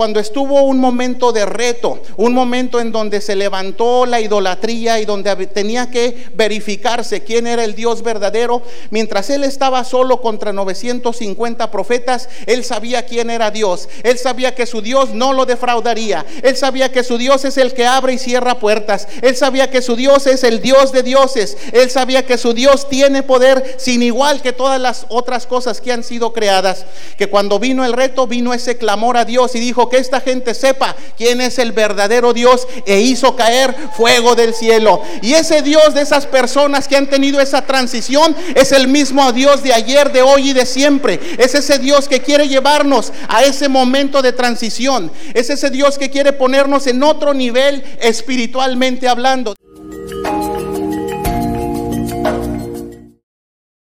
cuando estuvo un momento de reto, un momento en donde se levantó la idolatría y donde tenía que verificarse quién era el Dios verdadero, mientras él estaba solo contra 950 profetas, él sabía quién era Dios, él sabía que su Dios no lo defraudaría, él sabía que su Dios es el que abre y cierra puertas, él sabía que su Dios es el Dios de dioses, él sabía que su Dios tiene poder sin igual que todas las otras cosas que han sido creadas, que cuando vino el reto vino ese clamor a Dios y dijo, que esta gente sepa quién es el verdadero Dios e hizo caer fuego del cielo. Y ese Dios de esas personas que han tenido esa transición es el mismo Dios de ayer, de hoy y de siempre. Es ese Dios que quiere llevarnos a ese momento de transición. Es ese Dios que quiere ponernos en otro nivel espiritualmente hablando.